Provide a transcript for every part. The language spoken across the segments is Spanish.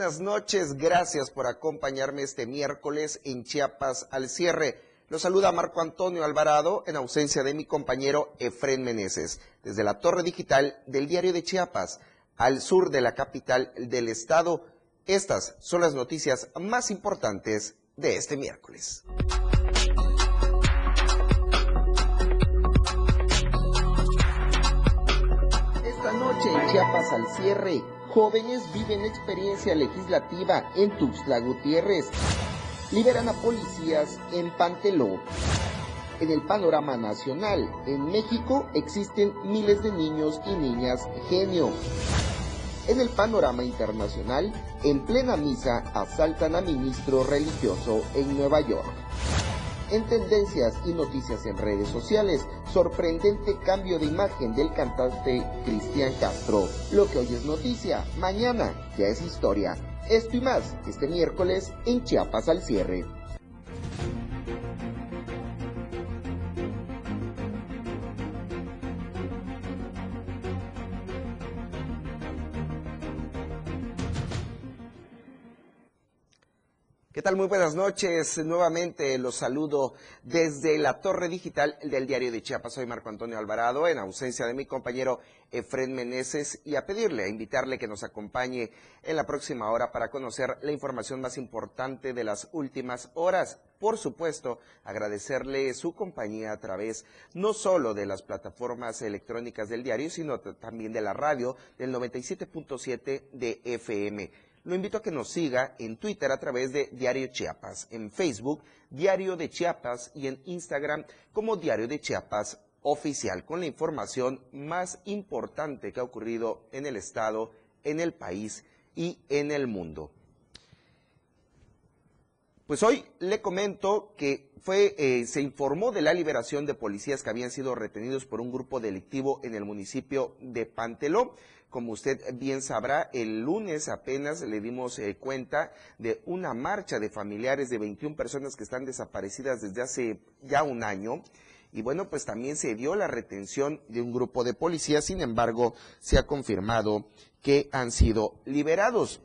Buenas noches, gracias por acompañarme este miércoles en Chiapas al cierre. Los saluda Marco Antonio Alvarado en ausencia de mi compañero Efren Meneses, desde la torre digital del diario de Chiapas, al sur de la capital del estado. Estas son las noticias más importantes de este miércoles. Esta noche en Chiapas al cierre, jóvenes viven experiencia legislativa en Tuxtla Gutiérrez. Liberan a policías en Panteló. En el panorama nacional, en México existen miles de niños y niñas genio. En el panorama internacional, en plena misa asaltan a ministro religioso en Nueva York. En tendencias y noticias en redes sociales, sorprendente cambio de imagen del cantante Cristian Castro. Lo que hoy es noticia, mañana ya es historia. Esto y más este miércoles en Chiapas al cierre. ¿Qué tal? Muy buenas noches. Nuevamente los saludo desde la torre digital del diario de Chiapas. Soy Marco Antonio Alvarado, en ausencia de mi compañero Efren Meneses, y a pedirle, a invitarle que nos acompañe en la próxima hora para conocer la información más importante de las últimas horas. Por supuesto, agradecerle su compañía a través no solo de las plataformas electrónicas del diario, sino también de la radio del 97.7 de FM. Lo invito a que nos siga en Twitter a través de Diario Chiapas, en Facebook Diario de Chiapas y en Instagram como Diario de Chiapas Oficial, con la información más importante que ha ocurrido en el Estado, en el país y en el mundo. Pues hoy le comento que fue, eh, se informó de la liberación de policías que habían sido retenidos por un grupo delictivo en el municipio de Panteló. Como usted bien sabrá, el lunes apenas le dimos eh, cuenta de una marcha de familiares de 21 personas que están desaparecidas desde hace ya un año. Y bueno, pues también se dio la retención de un grupo de policías, sin embargo, se ha confirmado que han sido liberados.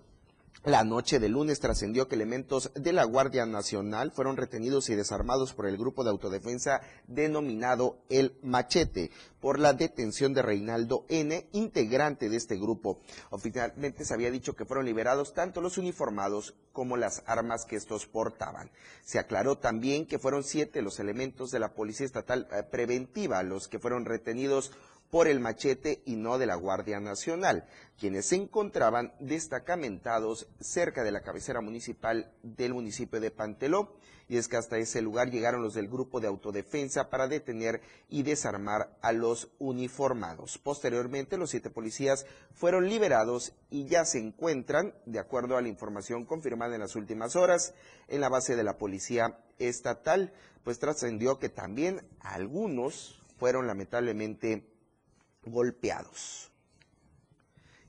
La noche de lunes trascendió que elementos de la Guardia Nacional fueron retenidos y desarmados por el grupo de autodefensa denominado El Machete por la detención de Reinaldo N., integrante de este grupo. Oficialmente se había dicho que fueron liberados tanto los uniformados como las armas que estos portaban. Se aclaró también que fueron siete los elementos de la Policía Estatal eh, Preventiva los que fueron retenidos por el machete y no de la Guardia Nacional, quienes se encontraban destacamentados cerca de la cabecera municipal del municipio de Panteló. Y es que hasta ese lugar llegaron los del grupo de autodefensa para detener y desarmar a los uniformados. Posteriormente, los siete policías fueron liberados y ya se encuentran, de acuerdo a la información confirmada en las últimas horas, en la base de la policía estatal, pues trascendió que también algunos fueron lamentablemente golpeados.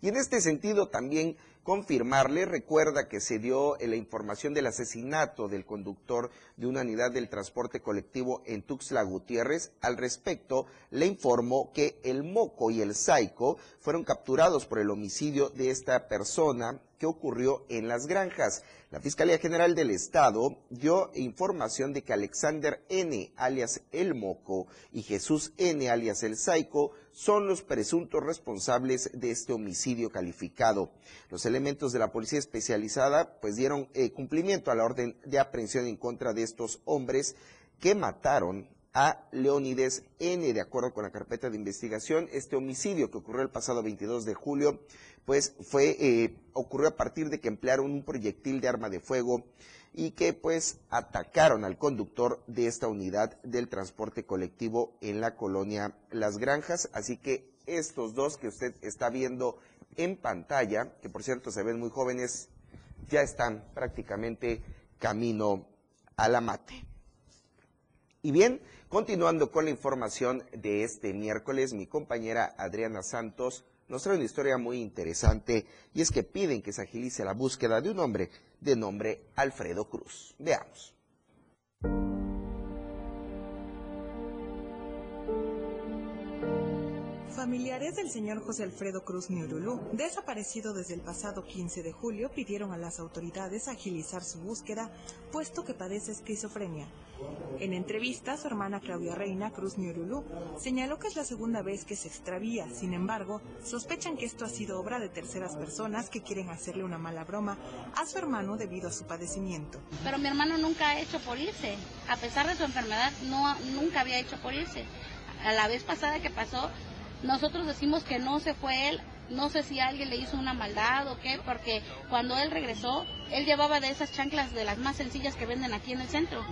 Y en este sentido también confirmarle, recuerda que se dio la información del asesinato del conductor de una unidad del transporte colectivo en Tuxtla Gutiérrez. Al respecto, le informó que el Moco y el Saico fueron capturados por el homicidio de esta persona que ocurrió en las granjas. La Fiscalía General del Estado dio información de que Alexander N., alias El Moco, y Jesús N., alias El Saico, son los presuntos responsables de este homicidio calificado. Los elementos de la policía especializada pues dieron eh, cumplimiento a la orden de aprehensión en contra de estos hombres que mataron a Leónides N. De acuerdo con la carpeta de investigación, este homicidio que ocurrió el pasado 22 de julio, pues fue, eh, ocurrió a partir de que emplearon un proyectil de arma de fuego y que pues atacaron al conductor de esta unidad del transporte colectivo en la colonia Las Granjas. Así que estos dos que usted está viendo en pantalla, que por cierto se ven muy jóvenes, ya están prácticamente camino a la mate. Y bien, continuando con la información de este miércoles, mi compañera Adriana Santos nos trae una historia muy interesante y es que piden que se agilice la búsqueda de un hombre de nombre Alfredo Cruz. Veamos. Familiares del señor José Alfredo Cruz Niurulú, desaparecido desde el pasado 15 de julio, pidieron a las autoridades agilizar su búsqueda, puesto que padece esquizofrenia. En entrevista, su hermana Claudia Reina Cruz Niurulú señaló que es la segunda vez que se extravía. Sin embargo, sospechan que esto ha sido obra de terceras personas que quieren hacerle una mala broma a su hermano debido a su padecimiento. Pero mi hermano nunca ha hecho por irse. A pesar de su enfermedad, no, nunca había hecho por irse. A la vez pasada que pasó, nosotros decimos que no se fue él, no sé si alguien le hizo una maldad o qué, porque cuando él regresó, él llevaba de esas chanclas de las más sencillas que venden aquí en el centro.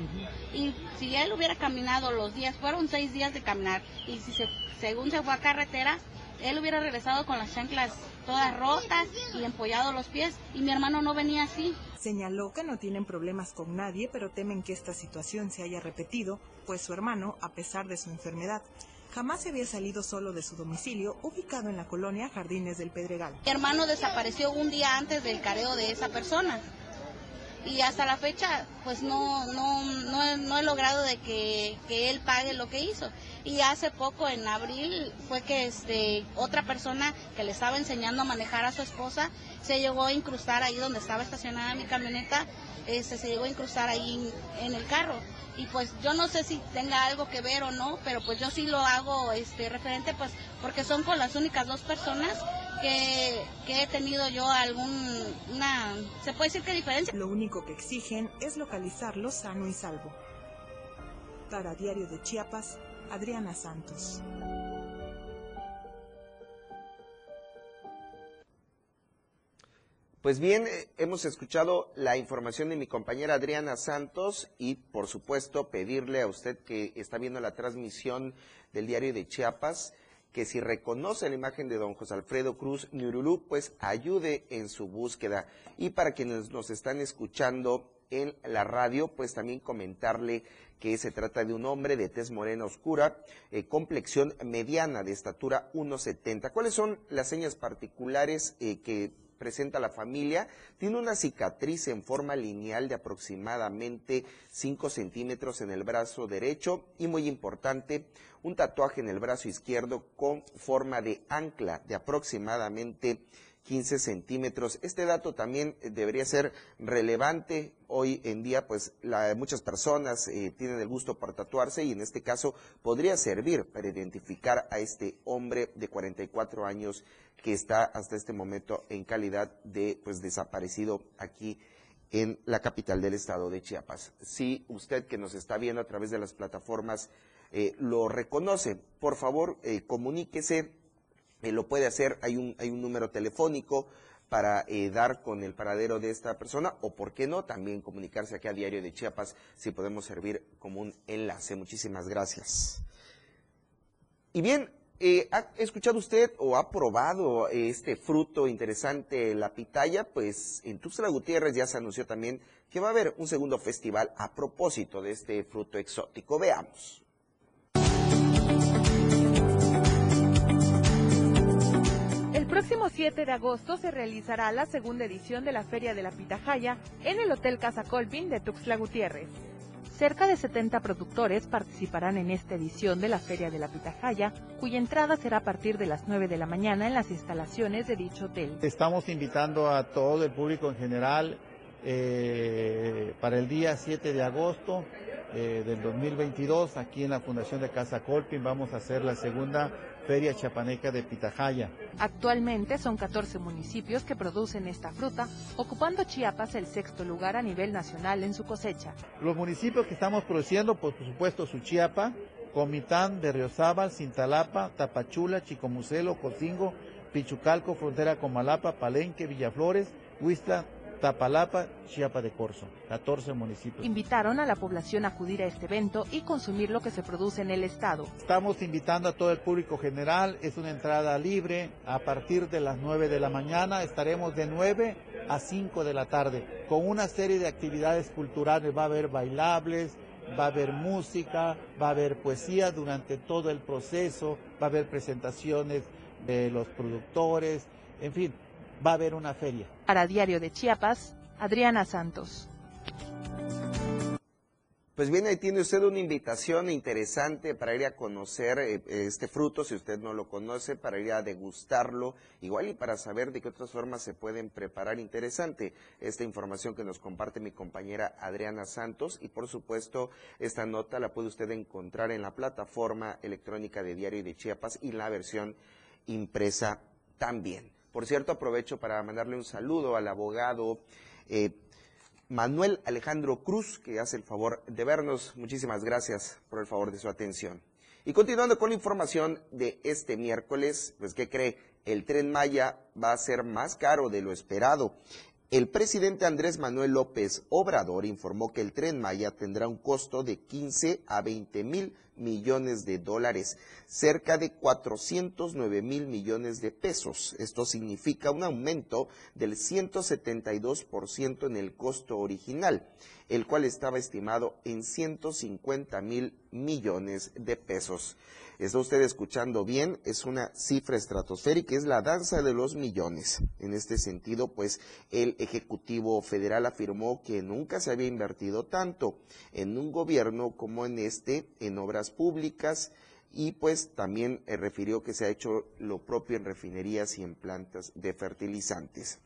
Y si él hubiera caminado los días, fueron seis días de caminar, y si se, según se fue a carretera, él hubiera regresado con las chanclas todas rotas y empollado los pies, y mi hermano no venía así. Señaló que no tienen problemas con nadie, pero temen que esta situación se haya repetido, pues su hermano, a pesar de su enfermedad, jamás se había salido solo de su domicilio ubicado en la colonia Jardines del Pedregal. Mi hermano desapareció un día antes del careo de esa persona y hasta la fecha pues no no no, no he logrado de que, que, él pague lo que hizo y hace poco en abril fue que este otra persona que le estaba enseñando a manejar a su esposa se llegó a incrustar ahí donde estaba estacionada mi camioneta este, se llegó a incrustar ahí en el carro y pues yo no sé si tenga algo que ver o no, pero pues yo sí lo hago este referente pues porque son con las únicas dos personas que, que he tenido yo algún una se puede decir que diferencia. Lo único que exigen es localizarlo sano y salvo. Para Diario de Chiapas, Adriana Santos. Pues bien, eh, hemos escuchado la información de mi compañera Adriana Santos y por supuesto pedirle a usted que está viendo la transmisión del diario de Chiapas que si reconoce la imagen de don José Alfredo Cruz Ñurulú, pues ayude en su búsqueda. Y para quienes nos están escuchando en la radio, pues también comentarle que se trata de un hombre de tez morena oscura, eh, complexión mediana de estatura 1,70. ¿Cuáles son las señas particulares eh, que presenta la familia, tiene una cicatriz en forma lineal de aproximadamente 5 centímetros en el brazo derecho y muy importante, un tatuaje en el brazo izquierdo con forma de ancla de aproximadamente 15 centímetros. Este dato también debería ser relevante. Hoy en día, pues muchas personas eh, tienen el gusto por tatuarse y en este caso podría servir para identificar a este hombre de 44 años que está hasta este momento en calidad de pues desaparecido aquí en la capital del estado de Chiapas. Si usted que nos está viendo a través de las plataformas eh, lo reconoce, por favor eh, comuníquese, eh, lo puede hacer, hay un, hay un número telefónico para dar con el paradero de esta persona o, por qué no, también comunicarse aquí a Diario de Chiapas si podemos servir como un enlace. Muchísimas gracias. Y bien, eh, ¿Ha escuchado usted o ha probado este fruto interesante, la pitaya? Pues en Tuxtla Gutiérrez ya se anunció también que va a haber un segundo festival a propósito de este fruto exótico. Veamos. Próximo 7 de agosto se realizará la segunda edición de la Feria de la Pitahaya en el Hotel Casa Colpin de Tuxtla Gutiérrez. Cerca de 70 productores participarán en esta edición de la Feria de la Pitahaya, cuya entrada será a partir de las 9 de la mañana en las instalaciones de dicho hotel. Estamos invitando a todo el público en general eh, para el día 7 de agosto eh, del 2022, aquí en la Fundación de Casa Colpin, vamos a hacer la segunda Feria Chapaneca de Pitahaya. Actualmente son 14 municipios que producen esta fruta, ocupando Chiapas el sexto lugar a nivel nacional en su cosecha. Los municipios que estamos produciendo, por supuesto, Suchiapa, Comitán, Berriozábal, Cintalapa, Tapachula, Chicomucelo, Cocingo, Pichucalco, frontera con Malapa, Palenque, Villaflores, Huistla, Tapalapa, Chiapa de Corzo, 14 municipios. Invitaron a la población a acudir a este evento y consumir lo que se produce en el estado. Estamos invitando a todo el público general, es una entrada libre, a partir de las 9 de la mañana estaremos de 9 a 5 de la tarde, con una serie de actividades culturales, va a haber bailables, va a haber música, va a haber poesía durante todo el proceso, va a haber presentaciones de los productores, en fin, va a haber una feria. Para Diario de Chiapas, Adriana Santos. Pues bien, ahí tiene usted una invitación interesante para ir a conocer eh, este fruto, si usted no lo conoce, para ir a degustarlo, igual y para saber de qué otras formas se pueden preparar. Interesante esta información que nos comparte mi compañera Adriana Santos y por supuesto esta nota la puede usted encontrar en la plataforma electrónica de Diario de Chiapas y la versión impresa también. Por cierto, aprovecho para mandarle un saludo al abogado. Eh, Manuel Alejandro Cruz, que hace el favor de vernos. Muchísimas gracias por el favor de su atención. Y continuando con la información de este miércoles, pues ¿qué cree? El tren Maya va a ser más caro de lo esperado. El presidente Andrés Manuel López Obrador informó que el tren Maya tendrá un costo de 15 a 20 mil millones de dólares, cerca de 409 mil millones de pesos. Esto significa un aumento del 172% en el costo original, el cual estaba estimado en 150 mil millones de pesos. Está usted escuchando bien, es una cifra estratosférica, es la danza de los millones. En este sentido, pues el Ejecutivo Federal afirmó que nunca se había invertido tanto en un gobierno como en este en obras públicas y pues también eh, refirió que se ha hecho lo propio en refinerías y en plantas de fertilizantes.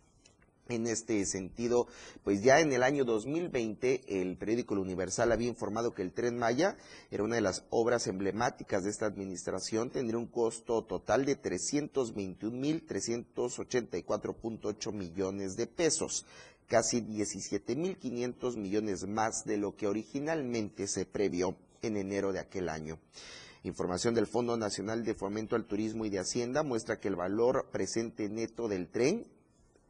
En este sentido, pues ya en el año 2020 el periódico Universal había informado que el tren Maya era una de las obras emblemáticas de esta administración, tendría un costo total de 321.384.8 millones de pesos, casi 17.500 millones más de lo que originalmente se previó en enero de aquel año. Información del Fondo Nacional de Fomento al Turismo y de Hacienda muestra que el valor presente neto del tren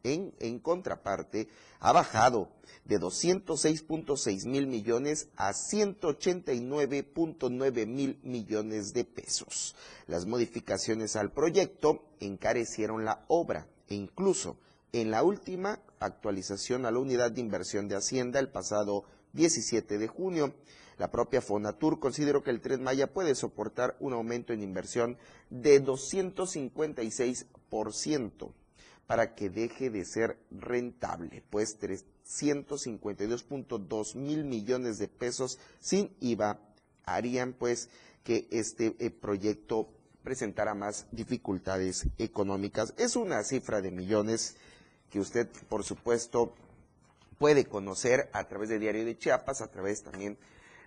en, contraparte, ha bajado de 206.6 mil millones a 189.9 mil millones de pesos. Las modificaciones al proyecto encarecieron la obra e incluso en la última actualización a la unidad de inversión de Hacienda el pasado 17 de junio, la propia Fonatur consideró que el Tren Maya puede soportar un aumento en inversión de 256% para que deje de ser rentable, pues 352.2 mil millones de pesos sin IVA harían pues que este eh, proyecto presentara más dificultades económicas. Es una cifra de millones que usted, por supuesto, puede conocer a través de Diario de Chiapas, a través también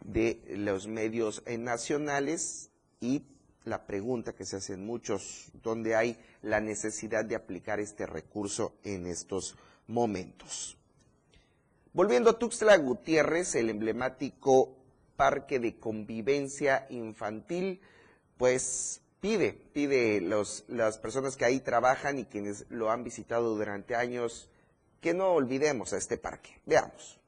de los medios eh, nacionales y la pregunta que se hacen muchos, ¿dónde hay la necesidad de aplicar este recurso en estos momentos? Volviendo a Tuxtla Gutiérrez, el emblemático parque de convivencia infantil, pues pide, pide los, las personas que ahí trabajan y quienes lo han visitado durante años, que no olvidemos a este parque. Veamos.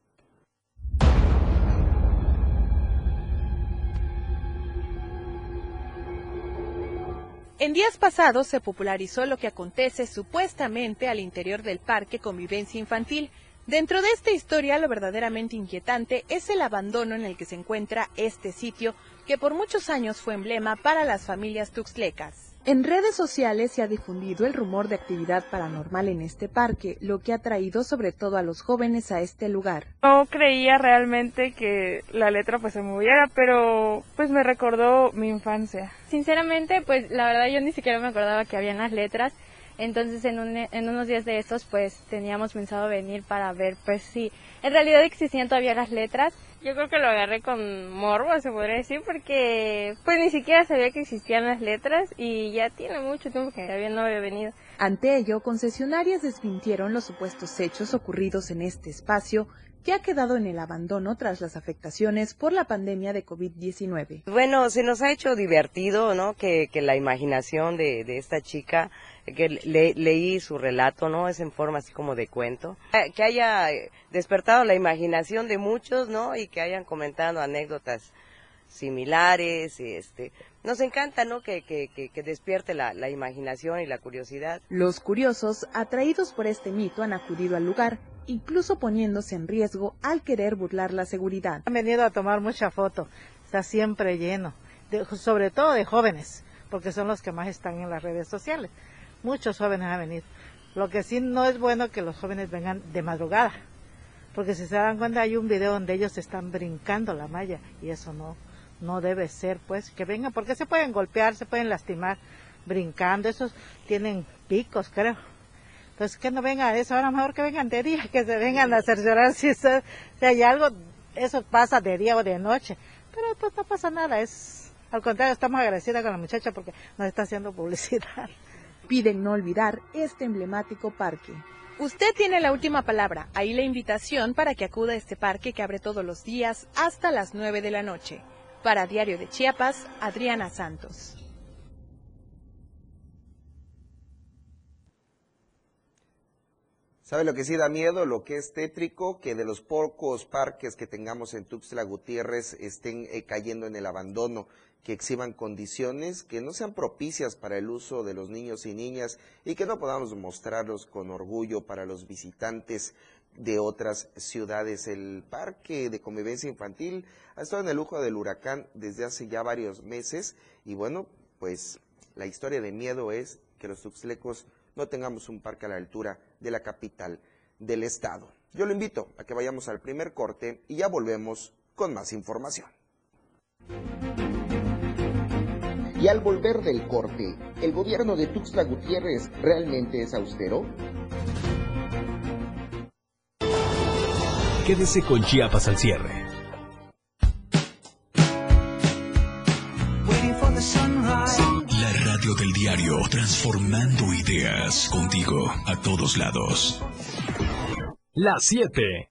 En días pasados se popularizó lo que acontece supuestamente al interior del parque Convivencia Infantil. Dentro de esta historia lo verdaderamente inquietante es el abandono en el que se encuentra este sitio que por muchos años fue emblema para las familias tuxtlecas. En redes sociales se ha difundido el rumor de actividad paranormal en este parque, lo que ha traído sobre todo a los jóvenes a este lugar. No creía realmente que la letra pues se moviera, pero pues me recordó mi infancia. Sinceramente, pues la verdad yo ni siquiera me acordaba que habían las letras. Entonces en, en unos días de estos pues teníamos pensado venir para ver pues si en realidad existían todavía las letras yo creo que lo agarré con morbo, se podría decir, porque pues ni siquiera sabía que existían las letras y ya tiene mucho tiempo que todavía no había venido. Ante ello, concesionarias desmintieron los supuestos hechos ocurridos en este espacio que ha quedado en el abandono tras las afectaciones por la pandemia de COVID-19. Bueno, se nos ha hecho divertido, ¿no? Que, que la imaginación de, de esta chica que leí su relato, ¿no? Es en forma así como de cuento. Que haya despertado la imaginación de muchos, ¿no? Y que hayan comentado anécdotas similares, este, nos encanta, ¿no? Que, que, que, despierte la, la, imaginación y la curiosidad. Los curiosos, atraídos por este mito, han acudido al lugar, incluso poniéndose en riesgo al querer burlar la seguridad. Han venido a tomar mucha foto, está siempre lleno, sobre todo de jóvenes, porque son los que más están en las redes sociales muchos jóvenes han venido. Lo que sí no es bueno que los jóvenes vengan de madrugada, porque si se dan cuenta hay un video donde ellos están brincando la malla y eso no, no debe ser, pues, que vengan, porque se pueden golpear, se pueden lastimar brincando, esos tienen picos, creo. Entonces, que no vengan a eso, ahora mejor que vengan de día, que se vengan a cerciorar si, si hay algo, eso pasa de día o de noche, pero pues no pasa nada, es, al contrario, estamos agradecidas con la muchacha porque nos está haciendo publicidad. Piden no olvidar este emblemático parque. Usted tiene la última palabra. Ahí la invitación para que acuda a este parque que abre todos los días hasta las 9 de la noche. Para Diario de Chiapas, Adriana Santos. ¿Sabe lo que sí da miedo? Lo que es tétrico, que de los pocos parques que tengamos en Tuxtla Gutiérrez estén eh, cayendo en el abandono, que exhiban condiciones que no sean propicias para el uso de los niños y niñas y que no podamos mostrarlos con orgullo para los visitantes de otras ciudades. El parque de convivencia infantil ha estado en el lujo del huracán desde hace ya varios meses y bueno, pues la historia de miedo es que los tuxtlecos no tengamos un parque a la altura de la capital del estado. Yo lo invito a que vayamos al primer corte y ya volvemos con más información. Y al volver del corte, ¿el gobierno de Tuxtla Gutiérrez realmente es austero? Quédese con Chiapas al cierre. del diario, transformando ideas contigo a todos lados. Las 7,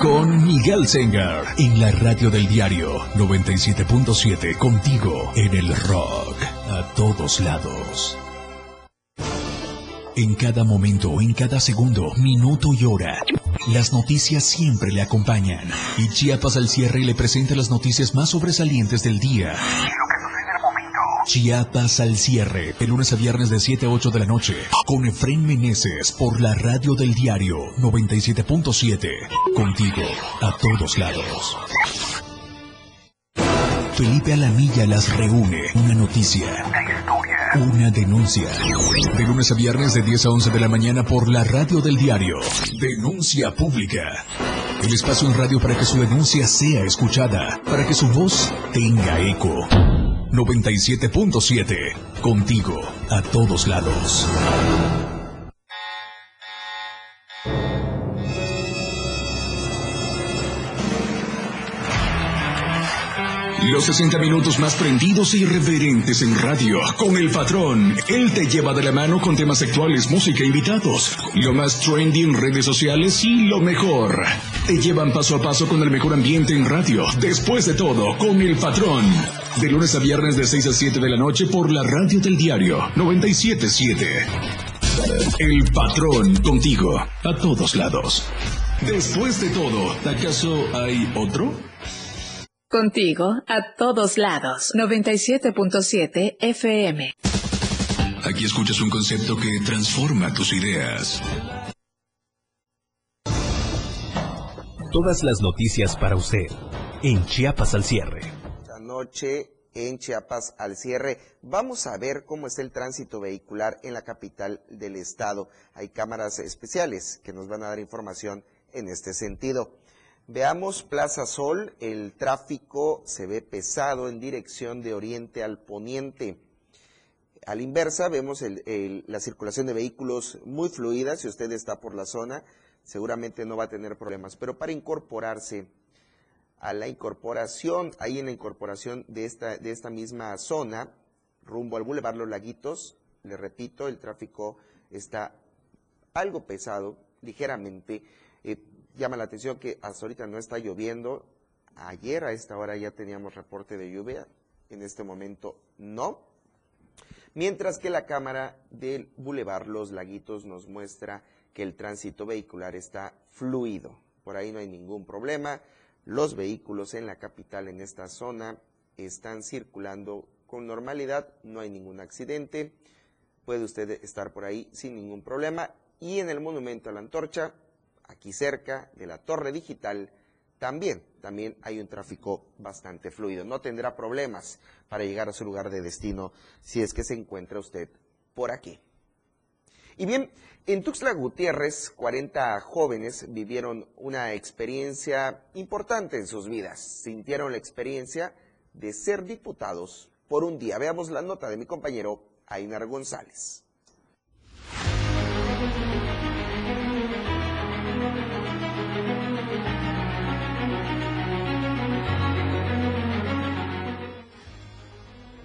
con Miguel Sengar en la radio del diario 97.7 contigo en el rock a todos lados. En cada momento, en cada segundo, minuto y hora, las noticias siempre le acompañan y Chiapas al cierre le presenta las noticias más sobresalientes del día. Chiapas al cierre, de lunes a viernes de 7 a 8 de la noche, con Efren Meneses por la radio del diario 97.7. Contigo, a todos lados. Felipe Alamilla las reúne. Una noticia. Una denuncia. De lunes a viernes de 10 a 11 de la mañana por la radio del diario. Denuncia pública. El espacio en radio para que su denuncia sea escuchada, para que su voz tenga eco. 97.7. Contigo, a todos lados. Los 60 minutos más prendidos e irreverentes en radio. Con el patrón. Él te lleva de la mano con temas actuales, música, invitados. Lo más trendy en redes sociales y lo mejor. Te llevan paso a paso con el mejor ambiente en radio. Después de todo, con el patrón. De lunes a viernes de 6 a 7 de la noche por la radio del diario 977. El patrón contigo a todos lados. Después de todo, ¿acaso hay otro? Contigo a todos lados. 97.7 FM. Aquí escuchas un concepto que transforma tus ideas. Todas las noticias para usted en Chiapas al cierre. Noche en Chiapas al cierre. Vamos a ver cómo está el tránsito vehicular en la capital del estado. Hay cámaras especiales que nos van a dar información en este sentido. Veamos Plaza Sol, el tráfico se ve pesado en dirección de oriente al poniente. A la inversa vemos la circulación de vehículos muy fluida, si usted está por la zona seguramente no va a tener problemas, pero para incorporarse a la incorporación, ahí en la incorporación de esta, de esta misma zona, rumbo al Boulevard Los Laguitos, le repito, el tráfico está algo pesado, ligeramente. Eh, llama la atención que hasta ahorita no está lloviendo. Ayer a esta hora ya teníamos reporte de lluvia, en este momento no. Mientras que la cámara del Boulevard Los Laguitos nos muestra que el tránsito vehicular está fluido. Por ahí no hay ningún problema. Los vehículos en la capital, en esta zona, están circulando con normalidad, no hay ningún accidente. Puede usted estar por ahí sin ningún problema. Y en el Monumento a la Antorcha, aquí cerca de la Torre Digital, también, también hay un tráfico bastante fluido. No tendrá problemas para llegar a su lugar de destino si es que se encuentra usted por aquí. Y bien, en Tuxtla Gutiérrez, 40 jóvenes vivieron una experiencia importante en sus vidas. Sintieron la experiencia de ser diputados por un día. Veamos la nota de mi compañero Ainar González.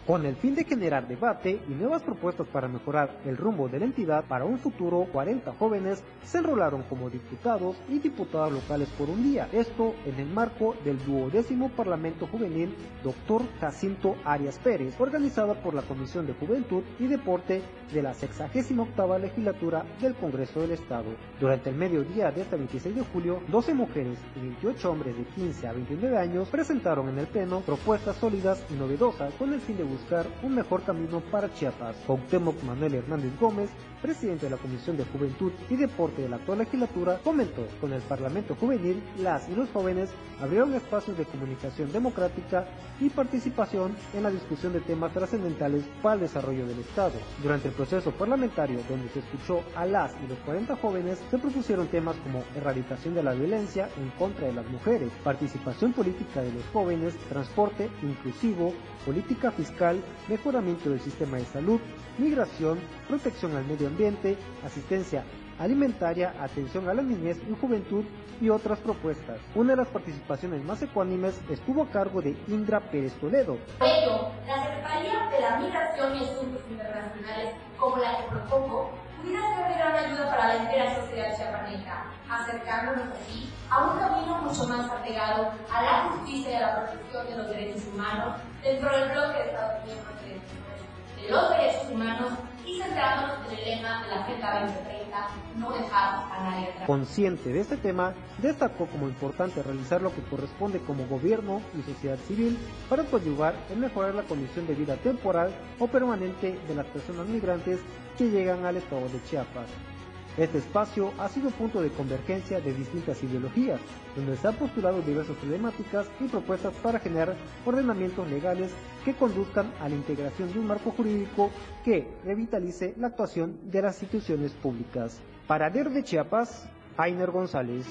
Con el fin de generar debate y nuevas propuestas para mejorar el rumbo de la entidad para un futuro, 40 jóvenes se enrolaron como diputados y diputadas locales por un día. Esto en el marco del duodécimo Parlamento Juvenil Dr. Jacinto Arias Pérez, organizada por la Comisión de Juventud y Deporte de la 68 legislatura del Congreso del Estado. Durante el mediodía de este 26 de julio, 12 mujeres y 28 hombres de 15 a 29 años presentaron en el Pleno propuestas sólidas y novedosas con el fin de buscar un mejor camino para Chiapas. Cuauhtémoc Manuel Hernández Gómez, presidente de la Comisión de Juventud y Deporte de la actual legislatura, comentó, con el Parlamento Juvenil, las y los jóvenes abrieron espacios de comunicación democrática y participación en la discusión de temas trascendentales para el desarrollo del Estado. Durante el proceso parlamentario, donde se escuchó a las y los 40 jóvenes, se propusieron temas como erradicación de la violencia en contra de las mujeres, participación política de los jóvenes, transporte inclusivo, política fiscal, mejoramiento del sistema de salud, migración, protección al medio ambiente, asistencia alimentaria, atención a la niñez y juventud y otras propuestas. Una de las participaciones más ecuánimes estuvo a cargo de Indra Pérez Toledo. Por ello, la Secretaría de la Migración y Asuntos Internacionales, como la que propongo, ser de gran ayuda para la entera sociedad chiapaneca, acercándonos así a un camino mucho más apegado a la justicia y a la protección de los derechos humanos dentro del bloque de Estados miembros de los derechos humanos y centrándonos en el lema de la Agenda 2030, no dejar a nadie atrás. Consciente de este tema, destacó como importante realizar lo que corresponde como gobierno y sociedad civil para coadyuvar en mejorar la condición de vida temporal o permanente de las personas migrantes que llegan al estado de Chiapas. Este espacio ha sido punto de convergencia de distintas ideologías, donde se han postulado diversas problemáticas y propuestas para generar ordenamientos legales que conduzcan a la integración de un marco jurídico que revitalice la actuación de las instituciones públicas. Para DER de Chiapas, Ainer González.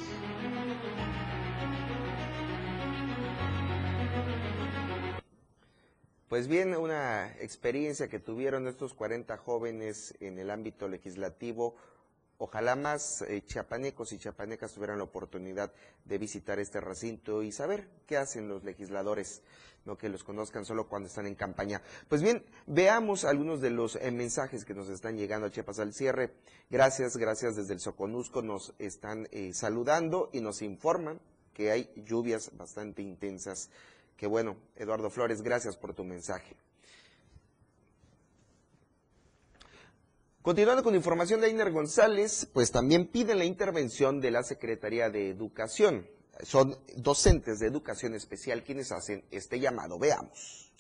Pues bien, una experiencia que tuvieron estos 40 jóvenes en el ámbito legislativo Ojalá más eh, chiapanecos y chiapanecas tuvieran la oportunidad de visitar este recinto y saber qué hacen los legisladores, no que los conozcan solo cuando están en campaña. Pues bien, veamos algunos de los eh, mensajes que nos están llegando a Chiapas al cierre. Gracias, gracias desde el Soconusco nos están eh, saludando y nos informan que hay lluvias bastante intensas. Que bueno, Eduardo Flores, gracias por tu mensaje. Continuando con información de Ainer González, pues también piden la intervención de la Secretaría de Educación. Son docentes de educación especial quienes hacen este llamado. Veamos.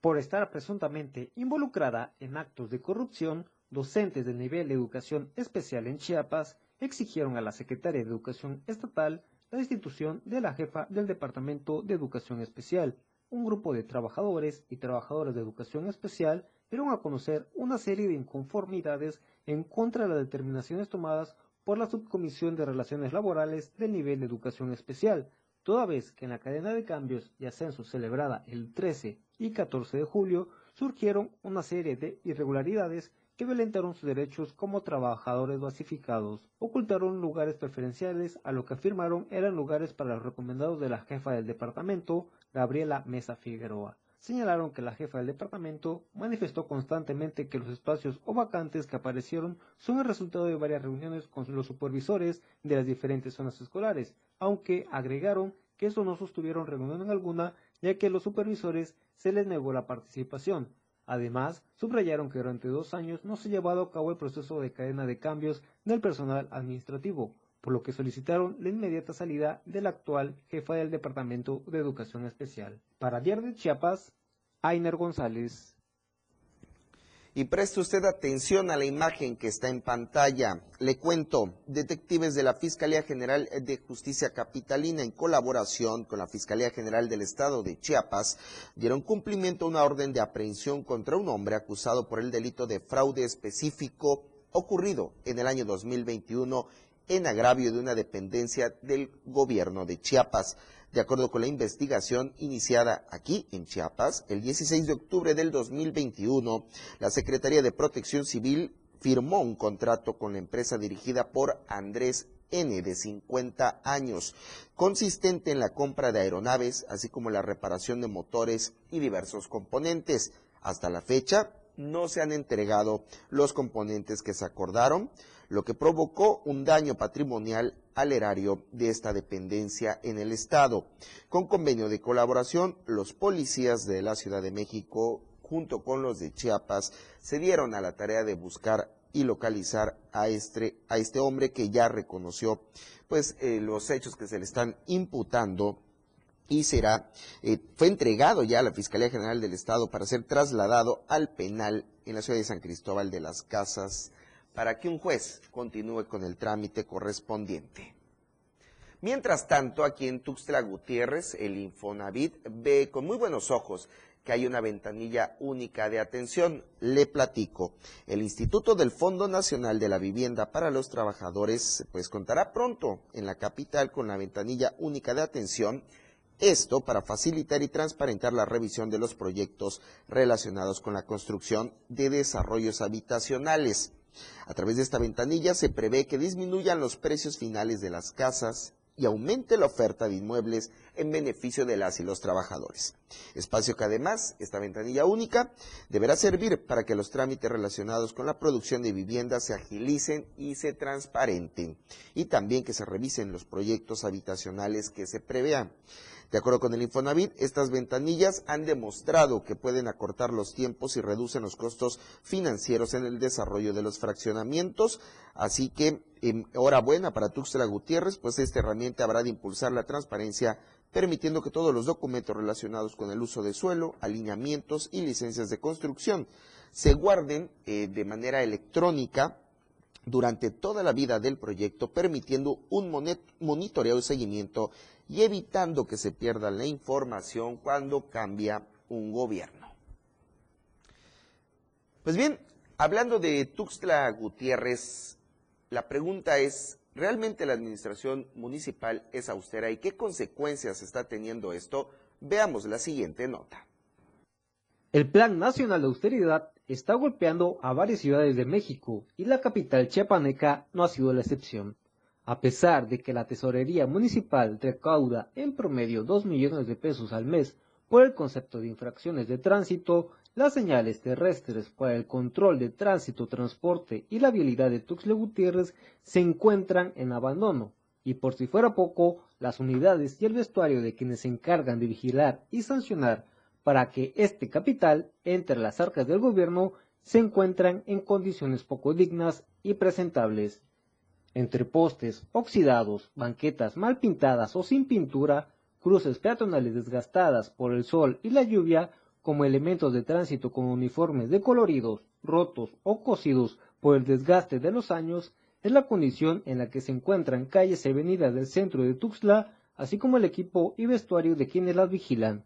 Por estar presuntamente involucrada en actos de corrupción, docentes del nivel de educación especial en Chiapas exigieron a la Secretaría de Educación Estatal la destitución de la jefa del Departamento de Educación Especial. Un grupo de trabajadores y trabajadoras de educación especial dieron a conocer una serie de inconformidades en contra de las determinaciones tomadas por la Subcomisión de Relaciones Laborales del nivel de educación especial, toda vez que en la cadena de cambios y ascensos celebrada el 13 y 14 de julio surgieron una serie de irregularidades que violentaron sus derechos como trabajadores basificados. Ocultaron lugares preferenciales a lo que afirmaron eran lugares para los recomendados de la jefa del departamento, Gabriela Mesa Figueroa. Señalaron que la jefa del departamento manifestó constantemente que los espacios o vacantes que aparecieron son el resultado de varias reuniones con los supervisores de las diferentes zonas escolares, aunque agregaron que eso no sostuvieron reunión alguna ya que a los supervisores se les negó la participación. Además, subrayaron que durante dos años no se ha llevado a cabo el proceso de cadena de cambios del personal administrativo, por lo que solicitaron la inmediata salida de la actual jefa del Departamento de Educación Especial. Para Diario de Chiapas, Ainer González. Y preste usted atención a la imagen que está en pantalla. Le cuento, detectives de la Fiscalía General de Justicia Capitalina, en colaboración con la Fiscalía General del Estado de Chiapas, dieron cumplimiento a una orden de aprehensión contra un hombre acusado por el delito de fraude específico ocurrido en el año 2021 en agravio de una dependencia del gobierno de Chiapas. De acuerdo con la investigación iniciada aquí en Chiapas, el 16 de octubre del 2021, la Secretaría de Protección Civil firmó un contrato con la empresa dirigida por Andrés N, de 50 años, consistente en la compra de aeronaves, así como la reparación de motores y diversos componentes. Hasta la fecha, no se han entregado los componentes que se acordaron, lo que provocó un daño patrimonial al erario de esta dependencia en el Estado. Con convenio de colaboración, los policías de la Ciudad de México, junto con los de Chiapas, se dieron a la tarea de buscar y localizar a este, a este hombre que ya reconoció pues, eh, los hechos que se le están imputando y será, eh, fue entregado ya a la Fiscalía General del Estado para ser trasladado al penal en la ciudad de San Cristóbal de las Casas para que un juez continúe con el trámite correspondiente. Mientras tanto, aquí en Tuxtla Gutiérrez, el Infonavit ve con muy buenos ojos que hay una ventanilla única de atención. Le platico. El Instituto del Fondo Nacional de la Vivienda para los Trabajadores, pues contará pronto en la capital con la ventanilla única de atención. Esto para facilitar y transparentar la revisión de los proyectos relacionados con la construcción de desarrollos habitacionales. A través de esta ventanilla se prevé que disminuyan los precios finales de las casas y aumente la oferta de inmuebles en beneficio de las y los trabajadores. Espacio que además, esta ventanilla única, deberá servir para que los trámites relacionados con la producción de viviendas se agilicen y se transparenten, y también que se revisen los proyectos habitacionales que se prevean. De acuerdo con el Infonavit, estas ventanillas han demostrado que pueden acortar los tiempos y reducen los costos financieros en el desarrollo de los fraccionamientos. Así que, enhorabuena para Tuxtla Gutiérrez, pues esta herramienta habrá de impulsar la transparencia permitiendo que todos los documentos relacionados con el uso de suelo, alineamientos y licencias de construcción se guarden eh, de manera electrónica durante toda la vida del proyecto, permitiendo un monitoreo y seguimiento y evitando que se pierda la información cuando cambia un gobierno. Pues bien, hablando de Tuxtla Gutiérrez, la pregunta es, ¿realmente la administración municipal es austera y qué consecuencias está teniendo esto? Veamos la siguiente nota. El Plan Nacional de Austeridad está golpeando a varias ciudades de México y la capital chiapaneca no ha sido la excepción. A pesar de que la tesorería municipal recauda en promedio 2 millones de pesos al mes por el concepto de infracciones de tránsito, las señales terrestres para el control de tránsito, transporte y la vialidad de Tuxtla Gutiérrez se encuentran en abandono, y por si fuera poco, las unidades y el vestuario de quienes se encargan de vigilar y sancionar para que este capital entre las arcas del gobierno se encuentran en condiciones poco dignas y presentables entre postes oxidados, banquetas mal pintadas o sin pintura, cruces peatonales desgastadas por el sol y la lluvia, como elementos de tránsito con uniformes decoloridos, rotos o cosidos por el desgaste de los años, es la condición en la que se encuentran calles y avenidas del centro de Tuxtla, así como el equipo y vestuario de quienes las vigilan.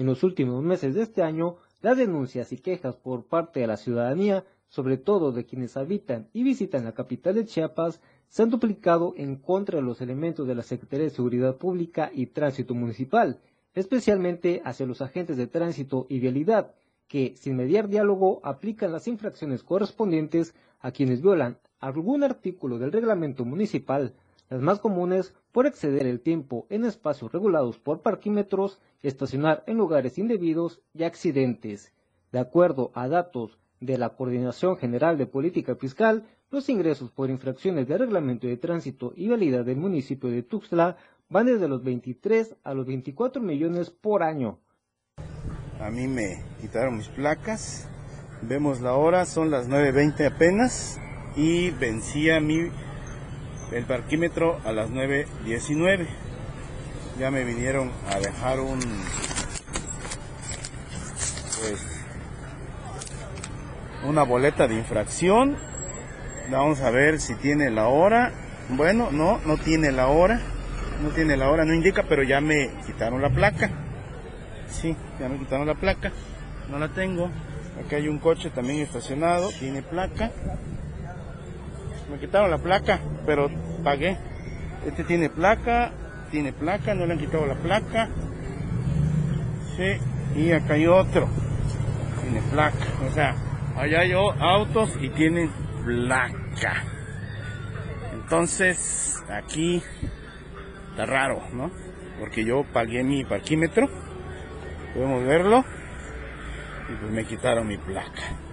En los últimos meses de este año, las denuncias y quejas por parte de la ciudadanía, sobre todo de quienes habitan y visitan la capital de Chiapas, se han duplicado en contra de los elementos de la Secretaría de Seguridad Pública y Tránsito Municipal, especialmente hacia los agentes de tránsito y vialidad, que, sin mediar diálogo, aplican las infracciones correspondientes a quienes violan algún artículo del reglamento municipal, las más comunes por exceder el tiempo en espacios regulados por parquímetros, estacionar en lugares indebidos y accidentes. De acuerdo a datos de la Coordinación General de Política Fiscal, los ingresos por infracciones de reglamento de tránsito y vialidad del municipio de Tuxtla van desde los 23 a los 24 millones por año. A mí me quitaron mis placas, vemos la hora, son las 9.20 apenas y vencía mi el parquímetro a las 9.19. Ya me vinieron a dejar un pues una boleta de infracción. Vamos a ver si tiene la hora. Bueno, no, no tiene la hora. No tiene la hora, no indica, pero ya me quitaron la placa. Sí, ya me quitaron la placa. No la tengo. Acá hay un coche también estacionado, tiene placa. Me quitaron la placa, pero pagué. Este tiene placa, tiene placa, no le han quitado la placa. Sí, y acá hay otro. Tiene placa. O sea, allá hay autos y tienen placa. Entonces, aquí está raro, ¿no? Porque yo pagué mi parquímetro. Podemos verlo. Y pues me quitaron mi placa.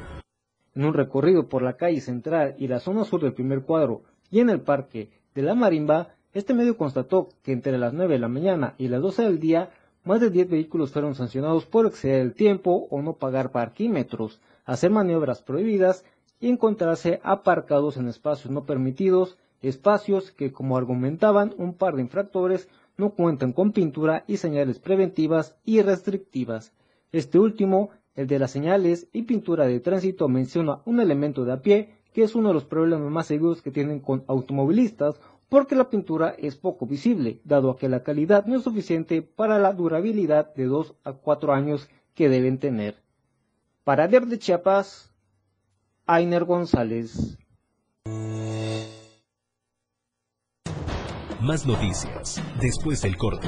En un recorrido por la calle central y la zona sur del primer cuadro y en el parque de la Marimba, este medio constató que entre las 9 de la mañana y las 12 del día, más de 10 vehículos fueron sancionados por exceder el tiempo o no pagar parquímetros, hacer maniobras prohibidas y encontrarse aparcados en espacios no permitidos, espacios que, como argumentaban un par de infractores, no cuentan con pintura y señales preventivas y restrictivas. Este último, el de las señales y pintura de tránsito, menciona un elemento de a pie que es uno de los problemas más seguros que tienen con automovilistas porque la pintura es poco visible, dado que la calidad no es suficiente para la durabilidad de 2 a 4 años que deben tener. Para Diario de Chiapas, Ainer González. Más noticias después del corte.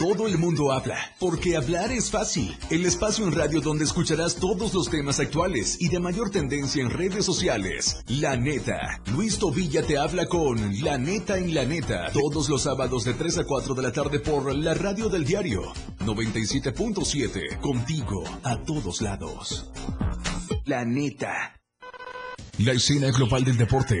Todo el mundo habla, porque hablar es fácil. El espacio en radio donde escucharás todos los temas actuales y de mayor tendencia en redes sociales. La neta. Luis Tobilla te habla con La neta en la neta. Todos los sábados de 3 a 4 de la tarde por la radio del diario. 97.7. Contigo a todos lados. La neta. La escena global del deporte.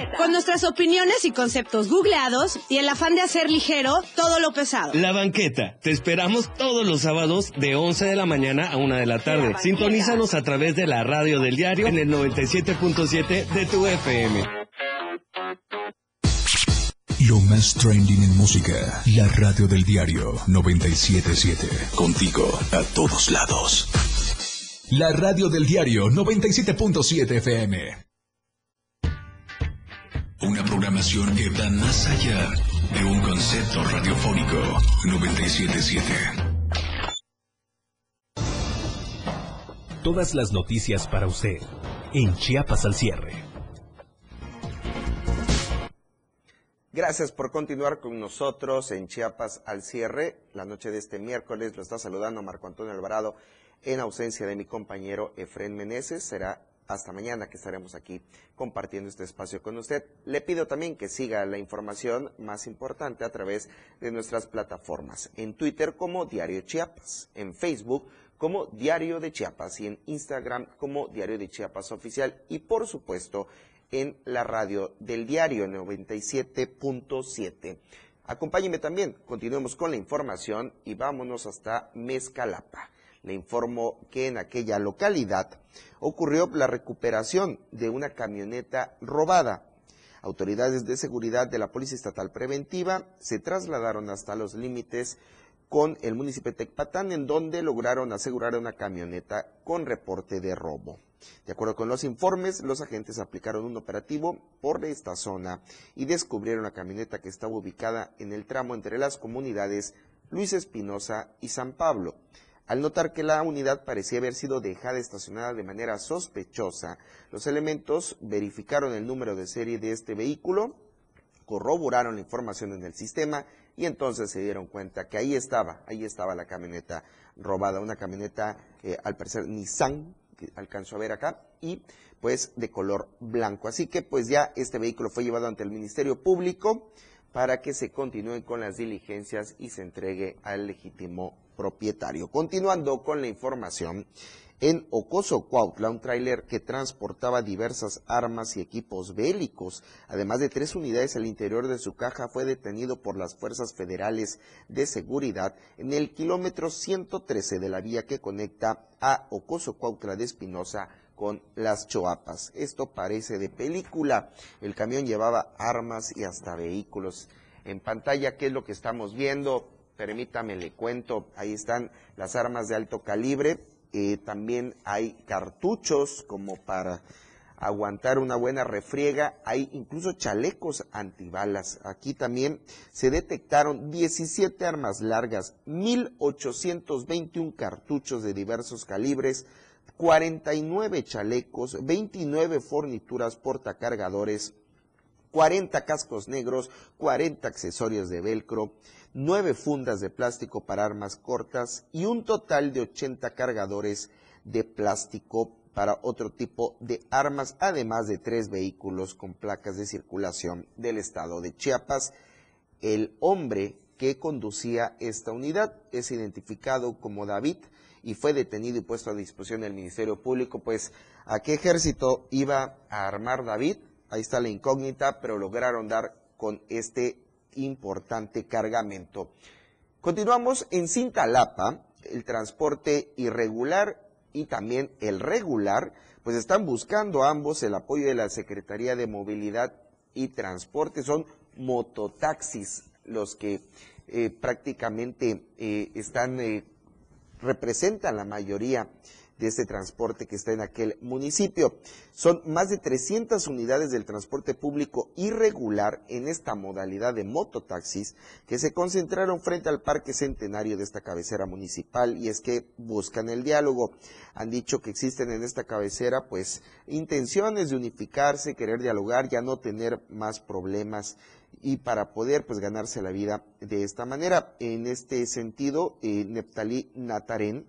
Con nuestras opiniones y conceptos googleados y el afán de hacer ligero todo lo pesado. La Banqueta. Te esperamos todos los sábados de 11 de la mañana a 1 de la tarde. Sintonízanos a través de la radio del diario en el 97.7 de tu FM. Lo más trending en música. La radio del diario 977. Contigo a todos lados. La radio del diario 97.7 FM. Una programación que va más allá de un concepto radiofónico 977. Todas las noticias para usted en Chiapas al cierre. Gracias por continuar con nosotros en Chiapas al cierre. La noche de este miércoles lo está saludando Marco Antonio Alvarado en ausencia de mi compañero Efren Meneses. Será hasta mañana que estaremos aquí compartiendo este espacio con usted. Le pido también que siga la información más importante a través de nuestras plataformas. En Twitter como Diario Chiapas, en Facebook como Diario de Chiapas y en Instagram como Diario de Chiapas Oficial y por supuesto en la radio del diario 97.7. Acompáñeme también, continuemos con la información y vámonos hasta Mezcalapa. Le informo que en aquella localidad ocurrió la recuperación de una camioneta robada. Autoridades de seguridad de la Policía Estatal Preventiva se trasladaron hasta los límites con el municipio de Tecpatán, en donde lograron asegurar una camioneta con reporte de robo. De acuerdo con los informes, los agentes aplicaron un operativo por esta zona y descubrieron la camioneta que estaba ubicada en el tramo entre las comunidades Luis Espinosa y San Pablo. Al notar que la unidad parecía haber sido dejada estacionada de manera sospechosa, los elementos verificaron el número de serie de este vehículo, corroboraron la información en el sistema y entonces se dieron cuenta que ahí estaba, ahí estaba la camioneta robada, una camioneta eh, al parecer Nissan que alcanzó a ver acá, y pues de color blanco. Así que pues ya este vehículo fue llevado ante el Ministerio Público para que se continúen con las diligencias y se entregue al legítimo propietario. Continuando con la información, en Ocoso, Cuautla, un tráiler que transportaba diversas armas y equipos bélicos, además de tres unidades al interior de su caja, fue detenido por las fuerzas federales de seguridad en el kilómetro 113 de la vía que conecta a Ocoso, Cuautla de Espinosa con las Choapas. Esto parece de película. El camión llevaba armas y hasta vehículos. En pantalla, ¿qué es lo que estamos viendo? Permítame, le cuento. Ahí están las armas de alto calibre eh, también hay cartuchos como para aguantar una buena refriega. Hay incluso chalecos antibalas. Aquí también se detectaron 17 armas largas, 1.821 cartuchos de diversos calibres, 49 chalecos, 29 fornituras portacargadores, 40 cascos negros, 40 accesorios de velcro, nueve fundas de plástico para armas cortas y un total de 80 cargadores de plástico para otro tipo de armas, además de tres vehículos con placas de circulación del estado de Chiapas. El hombre que conducía esta unidad es identificado como David y fue detenido y puesto a disposición del Ministerio Público, pues a qué ejército iba a armar David, ahí está la incógnita, pero lograron dar con este importante cargamento. Continuamos en Cintalapa, el transporte irregular y también el regular, pues están buscando ambos el apoyo de la Secretaría de Movilidad y Transporte. Son mototaxis los que eh, prácticamente eh, están, eh, representan la mayoría de este transporte que está en aquel municipio. Son más de 300 unidades del transporte público irregular en esta modalidad de mototaxis que se concentraron frente al Parque Centenario de esta cabecera municipal y es que buscan el diálogo. Han dicho que existen en esta cabecera pues intenciones de unificarse, querer dialogar, ya no tener más problemas y para poder pues ganarse la vida de esta manera. En este sentido, eh, Neptalí Natarén,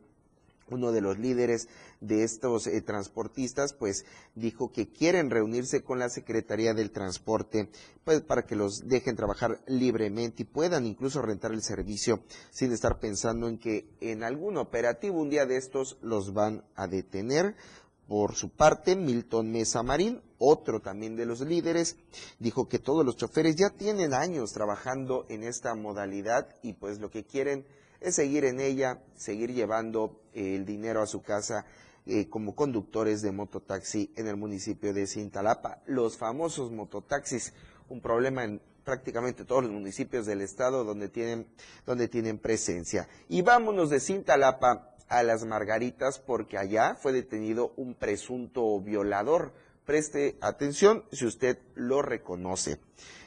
uno de los líderes de estos eh, transportistas, pues dijo que quieren reunirse con la Secretaría del Transporte, pues para que los dejen trabajar libremente y puedan incluso rentar el servicio sin estar pensando en que en algún operativo un día de estos los van a detener. Por su parte, Milton Mesa Marín, otro también de los líderes, dijo que todos los choferes ya tienen años trabajando en esta modalidad y pues lo que quieren es seguir en ella, seguir llevando eh, el dinero a su casa eh, como conductores de mototaxi en el municipio de Cintalapa. Los famosos mototaxis, un problema en prácticamente todos los municipios del estado donde tienen, donde tienen presencia. Y vámonos de Cintalapa a las Margaritas porque allá fue detenido un presunto violador. Preste atención si usted lo reconoce.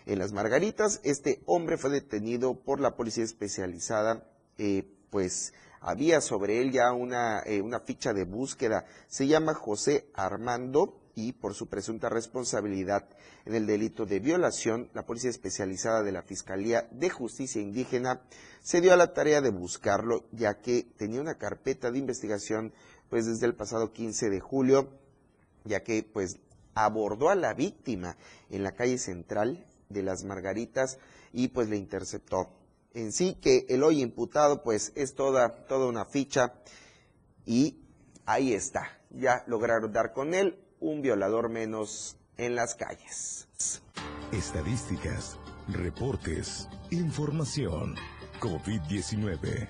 En las Margaritas, este hombre fue detenido por la policía especializada eh, pues había sobre él ya una, eh, una ficha de búsqueda. Se llama José Armando y por su presunta responsabilidad en el delito de violación, la Policía Especializada de la Fiscalía de Justicia Indígena se dio a la tarea de buscarlo, ya que tenía una carpeta de investigación pues desde el pasado 15 de julio, ya que pues abordó a la víctima en la calle central de las Margaritas y pues le interceptó. En sí que el hoy imputado pues es toda, toda una ficha y ahí está. Ya lograron dar con él un violador menos en las calles. Estadísticas, reportes, información. COVID-19.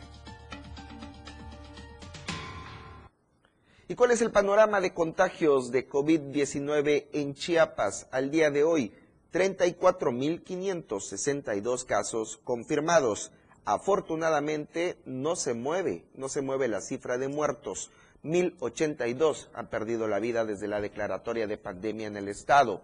¿Y cuál es el panorama de contagios de COVID-19 en Chiapas al día de hoy? 34.562 casos confirmados. Afortunadamente no se mueve, no se mueve la cifra de muertos. 1.082 han perdido la vida desde la declaratoria de pandemia en el estado.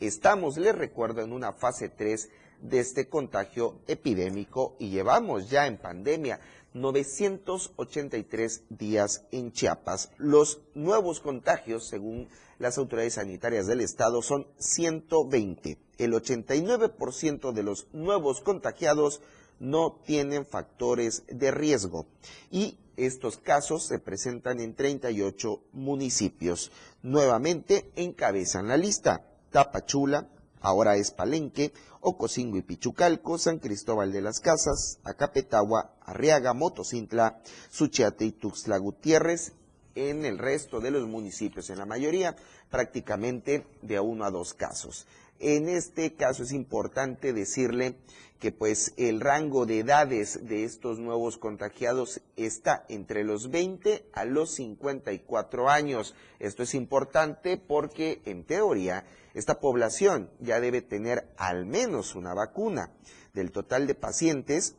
Estamos, les recuerdo, en una fase 3 de este contagio epidémico y llevamos ya en pandemia 983 días en Chiapas. Los nuevos contagios, según las autoridades sanitarias del estado, son 120. El 89% de los nuevos contagiados no tienen factores de riesgo y estos casos se presentan en 38 municipios. Nuevamente encabezan la lista Tapachula, ahora es Palenque, Ocosingo y Pichucalco, San Cristóbal de las Casas, Acapetagua, Arriaga, Motocintla, Suchiate y Tuxtla Gutiérrez, en el resto de los municipios, en la mayoría prácticamente de uno a dos casos. En este caso es importante decirle que pues el rango de edades de estos nuevos contagiados está entre los 20 a los 54 años. Esto es importante porque en teoría esta población ya debe tener al menos una vacuna. Del total de pacientes,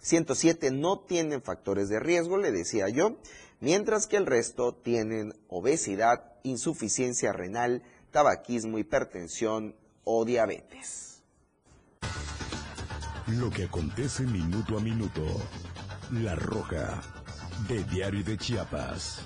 107 no tienen factores de riesgo, le decía yo, mientras que el resto tienen obesidad, insuficiencia renal, tabaquismo, hipertensión o diabetes. Lo que acontece minuto a minuto. La Roja, de Diario de Chiapas.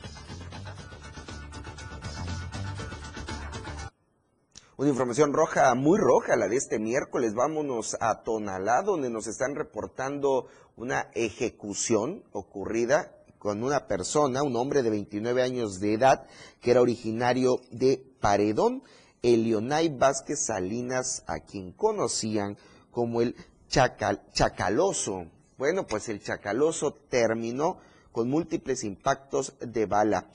Una información roja, muy roja, la de este miércoles. Vámonos a Tonalá, donde nos están reportando una ejecución ocurrida con una persona, un hombre de 29 años de edad, que era originario de Paredón, Elionay Vázquez Salinas, a quien conocían como el Chacaloso. Bueno, pues el Chacaloso terminó con múltiples impactos de bala.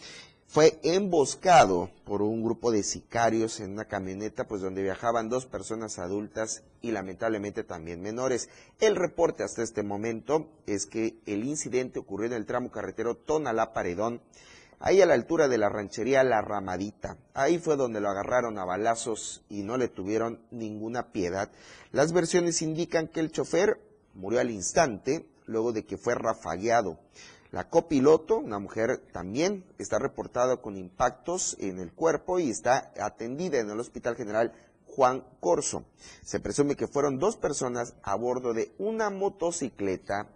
Fue emboscado por un grupo de sicarios en una camioneta, pues donde viajaban dos personas adultas y lamentablemente también menores. El reporte hasta este momento es que el incidente ocurrió en el tramo carretero Tonalá-Paredón, ahí a la altura de la ranchería La Ramadita. Ahí fue donde lo agarraron a balazos y no le tuvieron ninguna piedad. Las versiones indican que el chofer murió al instante luego de que fue rafagueado. La copiloto, una mujer también, está reportada con impactos en el cuerpo y está atendida en el Hospital General Juan Corso. Se presume que fueron dos personas a bordo de una motocicleta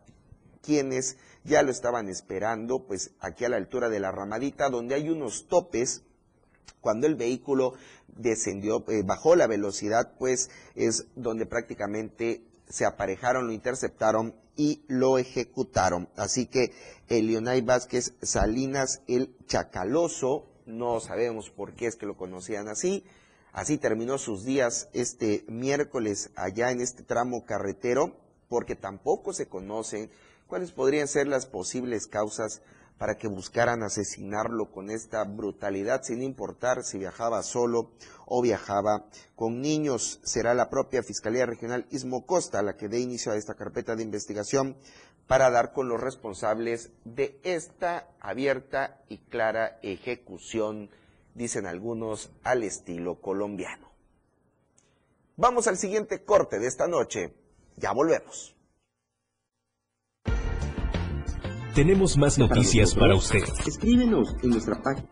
quienes ya lo estaban esperando, pues aquí a la altura de la ramadita, donde hay unos topes. Cuando el vehículo descendió, eh, bajó la velocidad, pues es donde prácticamente se aparejaron, lo interceptaron y lo ejecutaron. Así que Elionay Vázquez Salinas, el Chacaloso, no sabemos por qué es que lo conocían así. Así terminó sus días este miércoles allá en este tramo carretero, porque tampoco se conocen cuáles podrían ser las posibles causas para que buscaran asesinarlo con esta brutalidad, sin importar si viajaba solo o viajaba con niños. Será la propia Fiscalía Regional Ismo Costa la que dé inicio a esta carpeta de investigación para dar con los responsables de esta abierta y clara ejecución, dicen algunos, al estilo colombiano. Vamos al siguiente corte de esta noche. Ya volvemos. Tenemos más noticias para, usted. Escríbenos en nuestra página.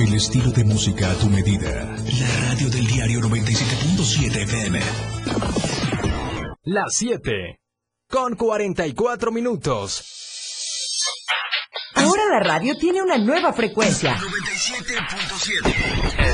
El estilo de música a tu medida. La radio del diario 97.7 FM. Las 7. Con 44 minutos. Ahora la radio tiene una nueva frecuencia. 97.7.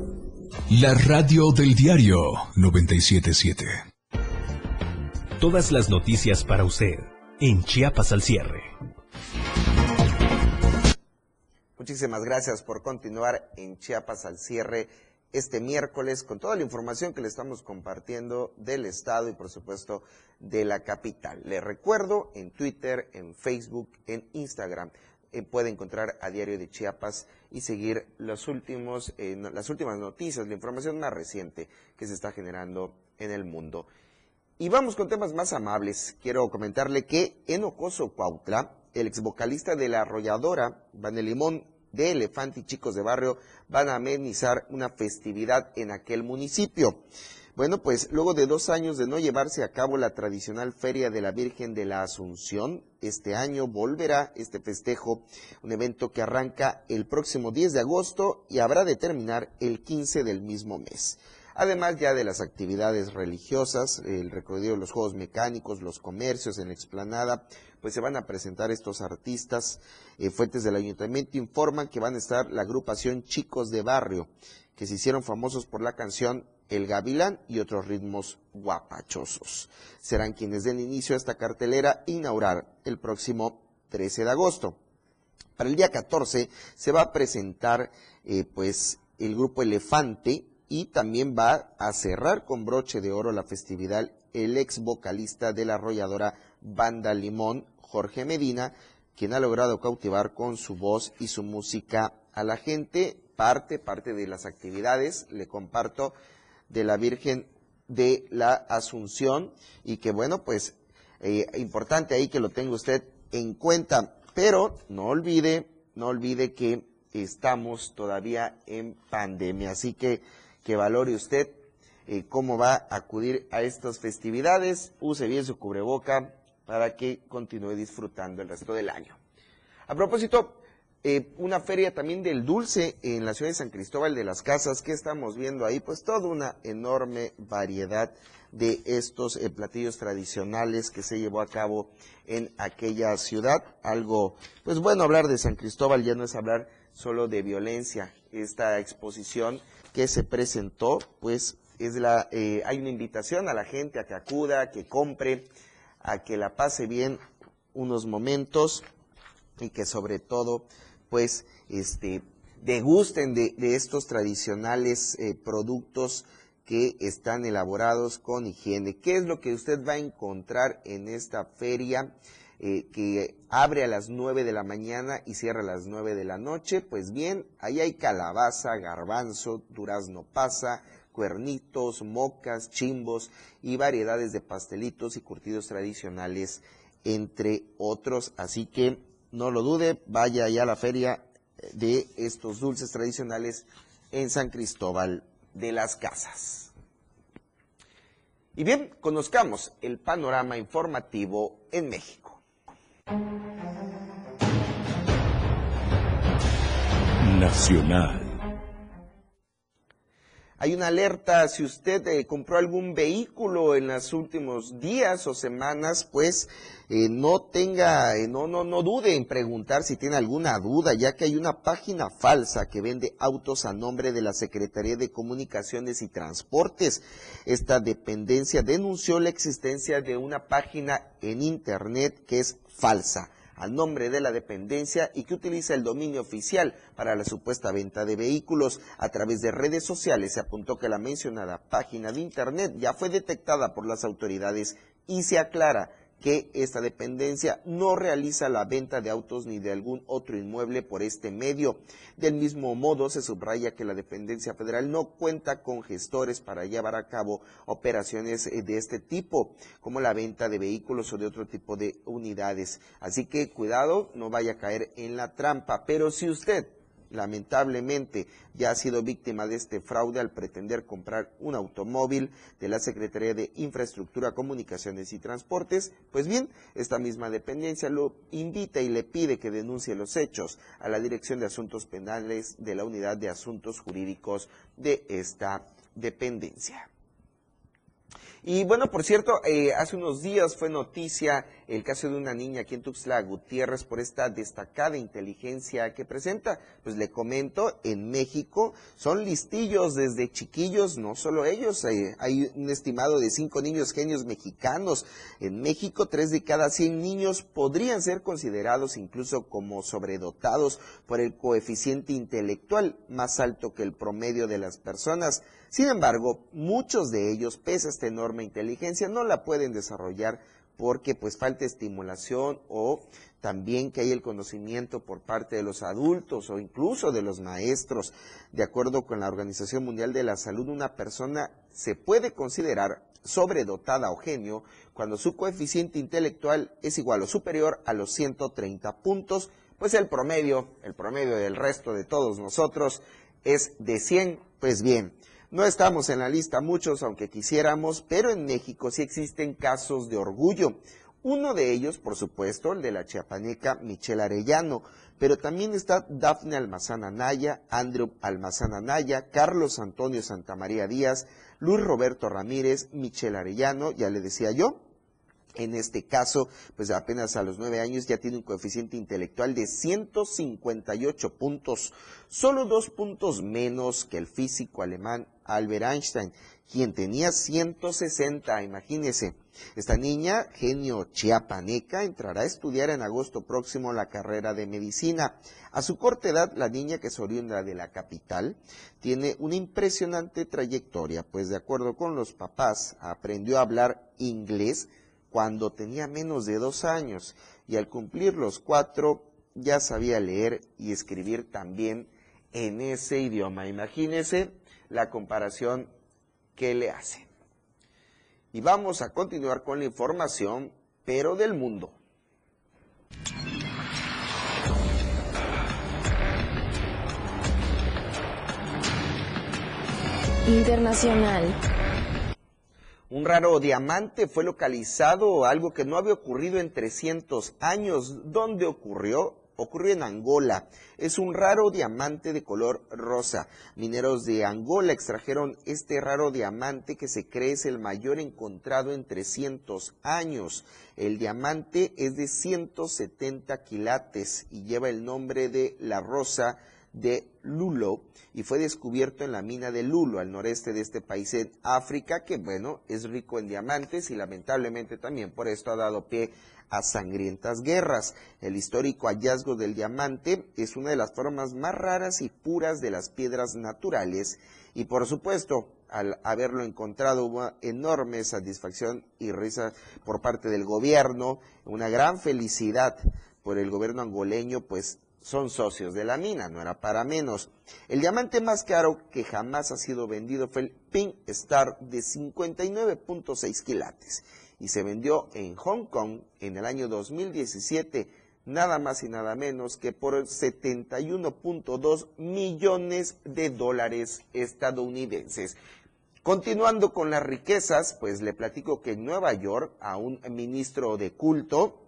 La radio del diario 977. Todas las noticias para usted en Chiapas al cierre. Muchísimas gracias por continuar en Chiapas al cierre este miércoles con toda la información que le estamos compartiendo del estado y por supuesto de la capital. Le recuerdo en Twitter, en Facebook, en Instagram eh, puede encontrar a Diario de Chiapas y seguir los últimos, eh, las últimas noticias, la información más reciente que se está generando en el mundo. Y vamos con temas más amables. Quiero comentarle que en Ocoso, Cuautla, el ex vocalista de la arrolladora, Vanelimón de Elefante y Chicos de Barrio, van a amenizar una festividad en aquel municipio. Bueno, pues luego de dos años de no llevarse a cabo la tradicional Feria de la Virgen de la Asunción, este año volverá este festejo, un evento que arranca el próximo 10 de agosto y habrá de terminar el 15 del mismo mes. Además ya de las actividades religiosas, el recorrido de los juegos mecánicos, los comercios en la explanada, pues se van a presentar estos artistas. Eh, fuentes del ayuntamiento informan que van a estar la agrupación Chicos de Barrio, que se hicieron famosos por la canción el Gavilán y otros ritmos guapachosos. Serán quienes den inicio a esta cartelera inaugurar el próximo 13 de agosto. Para el día 14 se va a presentar eh, pues el grupo Elefante y también va a cerrar con broche de oro la festividad el ex vocalista de la arrolladora Banda Limón, Jorge Medina, quien ha logrado cautivar con su voz y su música a la gente. Parte, parte de las actividades, le comparto, de la Virgen de la Asunción. Y que bueno, pues eh, importante ahí que lo tenga usted en cuenta, pero no olvide, no olvide que estamos todavía en pandemia, así que que valore usted eh, cómo va a acudir a estas festividades, use bien su cubreboca para que continúe disfrutando el resto del año. A propósito, eh, una feria también del dulce en la ciudad de San Cristóbal de las Casas. que estamos viendo ahí? Pues toda una enorme variedad de estos eh, platillos tradicionales que se llevó a cabo en aquella ciudad. Algo, pues bueno, hablar de San Cristóbal ya no es hablar solo de violencia. Esta exposición que se presentó, pues es la, eh, hay una invitación a la gente a que acuda, a que compre, a que la pase bien unos momentos y que sobre todo, pues, este, degusten de, estos tradicionales eh, productos que están elaborados con higiene. ¿Qué es lo que usted va a encontrar en esta feria eh, que abre a las 9 de la mañana y cierra a las 9 de la noche? Pues bien, ahí hay calabaza, garbanzo, durazno pasa, cuernitos, mocas, chimbos y variedades de pastelitos y curtidos tradicionales, entre otros. Así que no lo dude, vaya allá a la feria de estos dulces tradicionales en San Cristóbal de las Casas. Y bien, conozcamos el panorama informativo en México. Nacional. Hay una alerta, si usted eh, compró algún vehículo en los últimos días o semanas, pues eh, no tenga, eh, no, no, no dude en preguntar si tiene alguna duda, ya que hay una página falsa que vende autos a nombre de la Secretaría de Comunicaciones y Transportes. Esta dependencia denunció la existencia de una página en Internet que es falsa al nombre de la dependencia y que utiliza el dominio oficial para la supuesta venta de vehículos. A través de redes sociales se apuntó que la mencionada página de Internet ya fue detectada por las autoridades y se aclara que esta dependencia no realiza la venta de autos ni de algún otro inmueble por este medio. Del mismo modo, se subraya que la dependencia federal no cuenta con gestores para llevar a cabo operaciones eh, de este tipo, como la venta de vehículos o de otro tipo de unidades. Así que cuidado, no vaya a caer en la trampa. Pero si usted lamentablemente ya ha sido víctima de este fraude al pretender comprar un automóvil de la Secretaría de Infraestructura, Comunicaciones y Transportes, pues bien, esta misma dependencia lo invita y le pide que denuncie los hechos a la Dirección de Asuntos Penales de la Unidad de Asuntos Jurídicos de esta dependencia. Y bueno, por cierto, eh, hace unos días fue noticia el caso de una niña aquí en Tuxtla Gutiérrez por esta destacada inteligencia que presenta. Pues le comento, en México son listillos desde chiquillos, no solo ellos, hay un estimado de cinco niños genios mexicanos. En México, tres de cada cien niños podrían ser considerados incluso como sobredotados por el coeficiente intelectual más alto que el promedio de las personas. Sin embargo, muchos de ellos, pese a esta enorme inteligencia, no la pueden desarrollar porque pues falta estimulación o también que hay el conocimiento por parte de los adultos o incluso de los maestros. De acuerdo con la Organización Mundial de la Salud, una persona se puede considerar sobredotada o genio cuando su coeficiente intelectual es igual o superior a los 130 puntos, pues el promedio, el promedio del resto de todos nosotros es de 100, pues bien, no estamos en la lista muchos, aunque quisiéramos, pero en México sí existen casos de orgullo. Uno de ellos, por supuesto, el de la chiapaneca Michelle Arellano, pero también está Dafne Almazán Anaya, Andrew Almazán Anaya, Carlos Antonio Santamaría Díaz, Luis Roberto Ramírez, Michelle Arellano, ya le decía yo, en este caso, pues apenas a los nueve años ya tiene un coeficiente intelectual de 158 puntos, solo dos puntos menos que el físico alemán Albert Einstein, quien tenía 160, imagínese. Esta niña, genio chiapaneca, entrará a estudiar en agosto próximo la carrera de medicina. A su corta edad, la niña, que es oriunda de la capital, tiene una impresionante trayectoria, pues de acuerdo con los papás, aprendió a hablar inglés cuando tenía menos de dos años y al cumplir los cuatro ya sabía leer y escribir también en ese idioma. Imagínese la comparación que le hacen. Y vamos a continuar con la información, pero del mundo. Internacional. Un raro diamante fue localizado, algo que no había ocurrido en 300 años. ¿Dónde ocurrió? ocurrió en Angola. Es un raro diamante de color rosa. Mineros de Angola extrajeron este raro diamante que se cree es el mayor encontrado en 300 años. El diamante es de 170 quilates y lleva el nombre de la rosa de Lulo y fue descubierto en la mina de Lulo, al noreste de este país en África, que bueno, es rico en diamantes y lamentablemente también por esto ha dado pie a sangrientas guerras. El histórico hallazgo del diamante es una de las formas más raras y puras de las piedras naturales y por supuesto al haberlo encontrado hubo enorme satisfacción y risa por parte del gobierno, una gran felicidad por el gobierno angoleño, pues son socios de la mina, no era para menos. El diamante más caro que jamás ha sido vendido fue el Pink Star de 59.6 quilates y se vendió en Hong Kong en el año 2017 nada más y nada menos que por 71.2 millones de dólares estadounidenses. Continuando con las riquezas, pues le platico que en Nueva York a un ministro de culto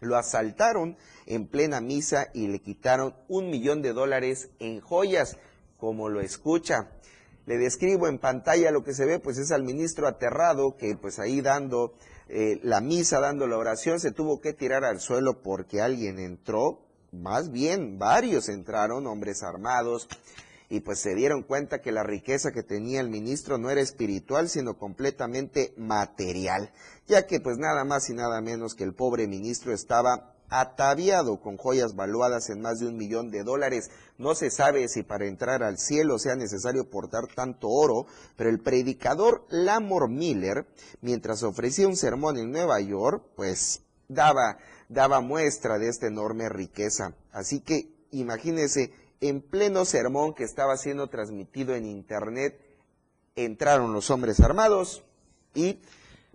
lo asaltaron en plena misa y le quitaron un millón de dólares en joyas, como lo escucha. Le describo en pantalla lo que se ve, pues es al ministro aterrado que pues ahí dando eh, la misa, dando la oración, se tuvo que tirar al suelo porque alguien entró, más bien varios entraron, hombres armados, y pues se dieron cuenta que la riqueza que tenía el ministro no era espiritual, sino completamente material, ya que pues nada más y nada menos que el pobre ministro estaba ataviado con joyas valuadas en más de un millón de dólares. No se sabe si para entrar al cielo sea necesario portar tanto oro, pero el predicador Lamor Miller, mientras ofrecía un sermón en Nueva York, pues daba, daba muestra de esta enorme riqueza. Así que imagínese, en pleno sermón que estaba siendo transmitido en internet, entraron los hombres armados y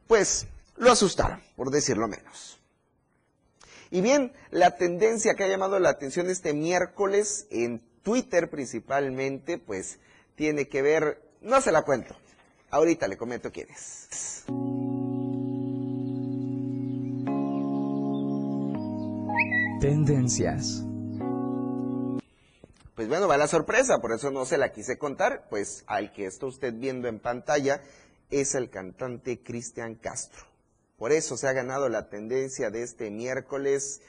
pues lo asustaron, por decirlo menos. Y bien, la tendencia que ha llamado la atención este miércoles en Twitter principalmente, pues tiene que ver, no se la cuento, ahorita le comento quién es. Tendencias. Pues bueno, va la sorpresa, por eso no se la quise contar, pues al que está usted viendo en pantalla es el cantante Cristian Castro. Por eso se ha ganado la tendencia de este miércoles.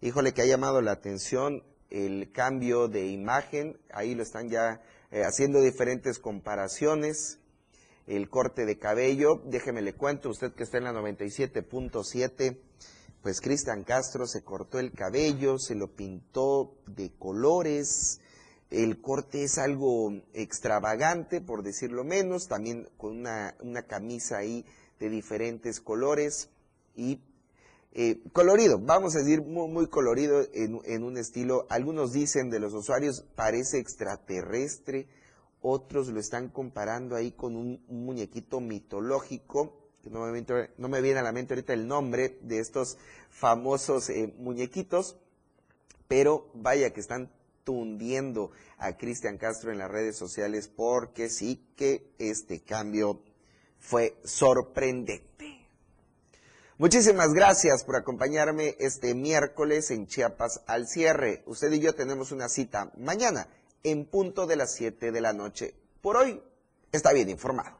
Híjole que ha llamado la atención el cambio de imagen. Ahí lo están ya eh, haciendo diferentes comparaciones. El corte de cabello, déjeme le cuento, usted que está en la 97.7, pues Cristian Castro se cortó el cabello, se lo pintó de colores. El corte es algo extravagante, por decirlo menos, también con una, una camisa ahí de diferentes colores y eh, colorido, vamos a decir muy, muy colorido en, un estilo, algunos dicen de los usuarios parece extraterrestre, otros lo están comparando ahí con un, muñequito mitológico, que no me, no me, viene a la mente ahorita el nombre de estos famosos eh, muñequitos, pero vaya que están tundiendo a Cristian Castro en las redes sociales porque sí que este cambio fue sorprendente. Muchísimas gracias por acompañarme este miércoles en Chiapas al cierre. Usted y yo tenemos una cita mañana en punto de las 7 de la noche. Por hoy está bien informado.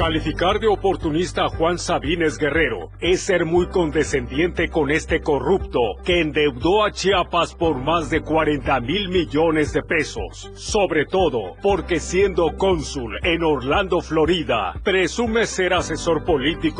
Calificar de oportunista a Juan Sabines Guerrero es ser muy condescendiente con este corrupto que endeudó a Chiapas por más de 40 mil millones de pesos. Sobre todo porque siendo cónsul en Orlando, Florida, presume ser asesor político